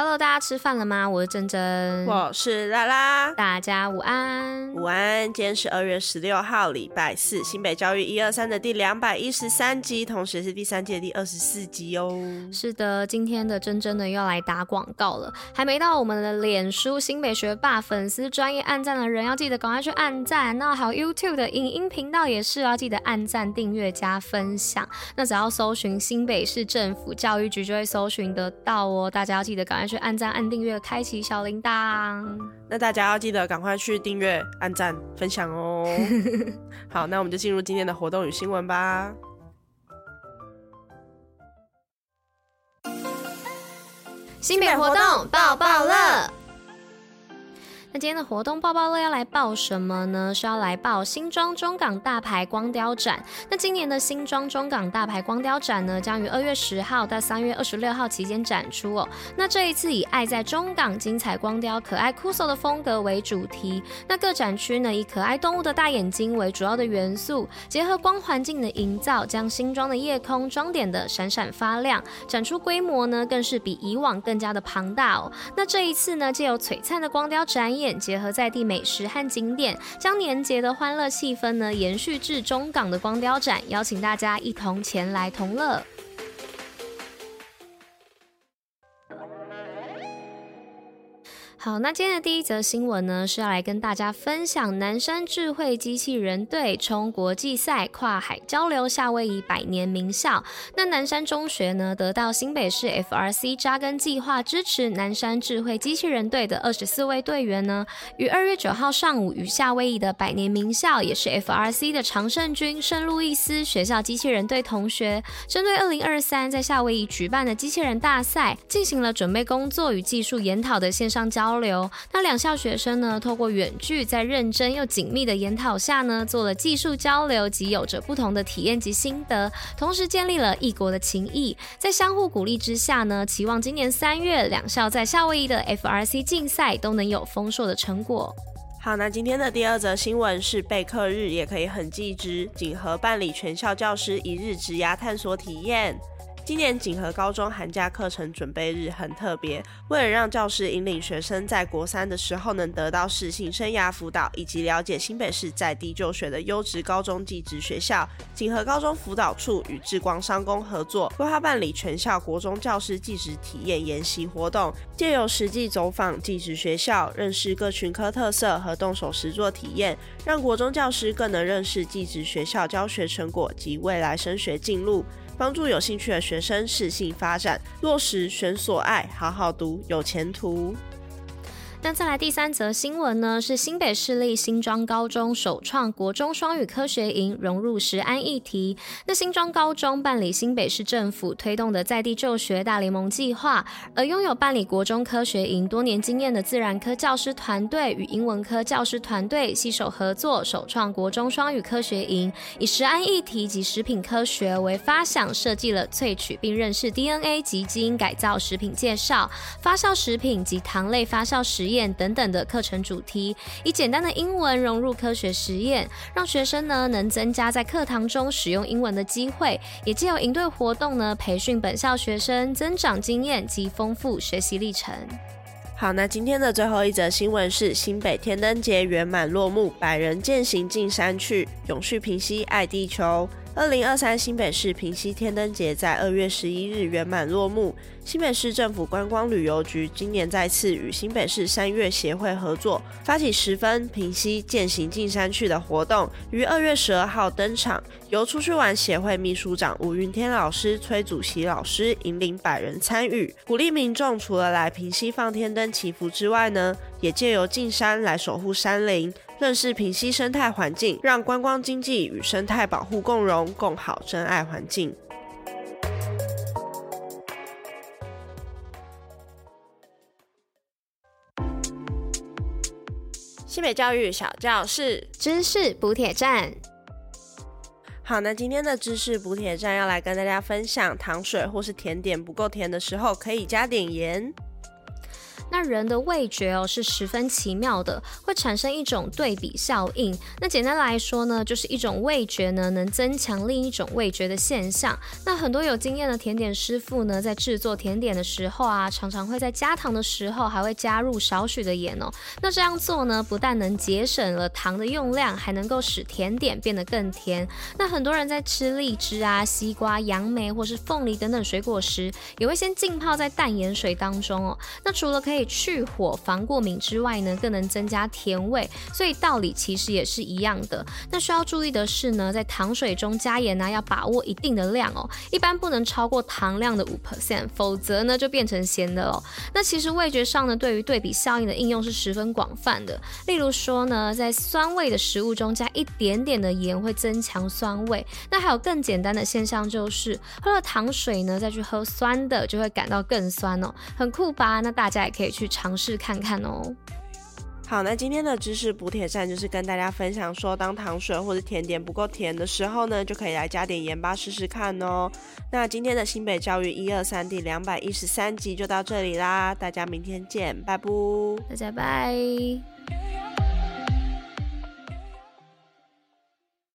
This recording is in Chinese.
Hello，大家吃饭了吗？我是珍珍，我是拉拉，大家午安，午安。今天是二月十六号，礼拜四，新北教育一二三的第两百一十三集，同时是第三届的第二十四集哦。是的，今天的珍珍呢又要来打广告了。还没到我们的脸书新北学霸粉丝专业按赞的人，要记得赶快去按赞。那还有 YouTube 的影音频道也是要记得按赞、订阅、加分享。那只要搜寻新北市政府教育局就会搜寻得到哦。大家要记得赶快去按赞、按订阅、开启小铃铛。那大家要记得赶快去订阅、按赞、分享哦。好，那我们就进入今天的活动与新闻吧。新北活动爆爆乐。那今天的活动报报乐要来报什么呢？是要来报新庄中港大牌光雕展。那今年的新庄中港大牌光雕展呢，将于二月十号到三月二十六号期间展出哦。那这一次以“爱在中港，精彩光雕，可爱酷搜”的风格为主题。那各展区呢，以可爱动物的大眼睛为主要的元素，结合光环境的营造，将新庄的夜空装点的闪闪发亮。展出规模呢，更是比以往更加的庞大哦。那这一次呢，借由璀璨的光雕展演，结合在地美食和景点，将年节的欢乐气氛呢延续至中港的光雕展，邀请大家一同前来同乐。好，那今天的第一则新闻呢，是要来跟大家分享南山智慧机器人队冲国际赛跨海交流夏威夷百年名校。那南山中学呢，得到新北市 FRC 扎根计划支持，南山智慧机器人队的二十四位队员呢，于二月九号上午与夏威夷的百年名校，也是 FRC 的常胜军圣路易斯学校机器人队同学，针对二零二三在夏威夷举办的机器人大赛，进行了准备工作与技术研讨的线上交。交流，那两校学生呢，透过远距，在认真又紧密的研讨下呢，做了技术交流及有着不同的体验及心得，同时建立了异国的情谊。在相互鼓励之下呢，期望今年三月两校在夏威夷的 FRC 竞赛都能有丰硕的成果。好，那今天的第二则新闻是备课日也可以很技职，锦和办理全校教师一日职涯探索体验。今年锦和高中寒假课程准备日很特别，为了让教师引领学生在国三的时候能得到适性生涯辅导，以及了解新北市在地就学的优质高中技职学校，锦和高中辅导处与智光商工合作，规划办理全校国中教师技职体验研习活动，借由实际走访技职学校，认识各群科特色和动手实作体验，让国中教师更能认识技职学校教学成果及未来升学进路。帮助有兴趣的学生适性发展，落实选所爱，好好读，有前途。那再来第三则新闻呢？是新北市立新庄高中首创国中双语科学营，融入食安议题。那新庄高中办理新北市政府推动的在地就学大联盟计划，而拥有办理国中科学营多年经验的自然科教师团队与英文科教师团队携手合作，首创国中双语科学营，以食安议题及食品科学为发想，设计了萃取并认识 DNA 及基因改造食品介绍、发酵食品及糖类发酵实验等等的课程主题，以简单的英文融入科学实验，让学生呢能增加在课堂中使用英文的机会，也借由营队活动呢培训本校学生增长经验及丰富学习历程。好，那今天的最后一则新闻是新北天灯节圆满落幕，百人践行进山去，永续平溪爱地球。二零二三新北市平溪天灯节在二月十一日圆满落幕。新北市政府观光旅游局今年再次与新北市山岳协会合作，发起十分平溪健行进山去的活动，于二月十二号登场。由出去玩协会秘书长吴云天老师、崔祖席老师引领百人参与，鼓励民众除了来平溪放天灯祈福之外呢，也借由进山来守护山林，认识平息生态环境，让观光经济与生态保护共荣共好，珍爱环境。新北教育小教室，知识补铁站。好，那今天的知识补铁站要来跟大家分享，糖水或是甜点不够甜的时候，可以加点盐。那人的味觉哦是十分奇妙的，会产生一种对比效应。那简单来说呢，就是一种味觉呢能增强另一种味觉的现象。那很多有经验的甜点师傅呢，在制作甜点的时候啊，常常会在加糖的时候还会加入少许的盐哦。那这样做呢，不但能节省了糖的用量，还能够使甜点变得更甜。那很多人在吃荔枝啊、西瓜、杨梅或是凤梨等等水果时，也会先浸泡在淡盐水当中哦。那除了可以去火、防过敏之外呢，更能增加甜味。所以道理其实也是一样的。那需要注意的是呢，在糖水中加盐呢，要把握一定的量哦，一般不能超过糖量的五 percent，否则呢就变成咸的哦。那其实味觉上呢，对于对比效应的应用是十分广泛的。例如说呢，在酸味的食物中加一点点的盐会增强酸味。那还有更简单的现象就是，喝了糖水呢，再去喝酸的，就会感到更酸哦，很酷吧？那大家也可以去尝试看看哦。好，那今天的知识补铁站就是跟大家分享说，当糖水或者甜点不够甜的时候呢，就可以来加点盐巴试试看哦。那今天的新北教育一二三第两百一十三集就到这里啦，大家明天见，拜拜，大家拜。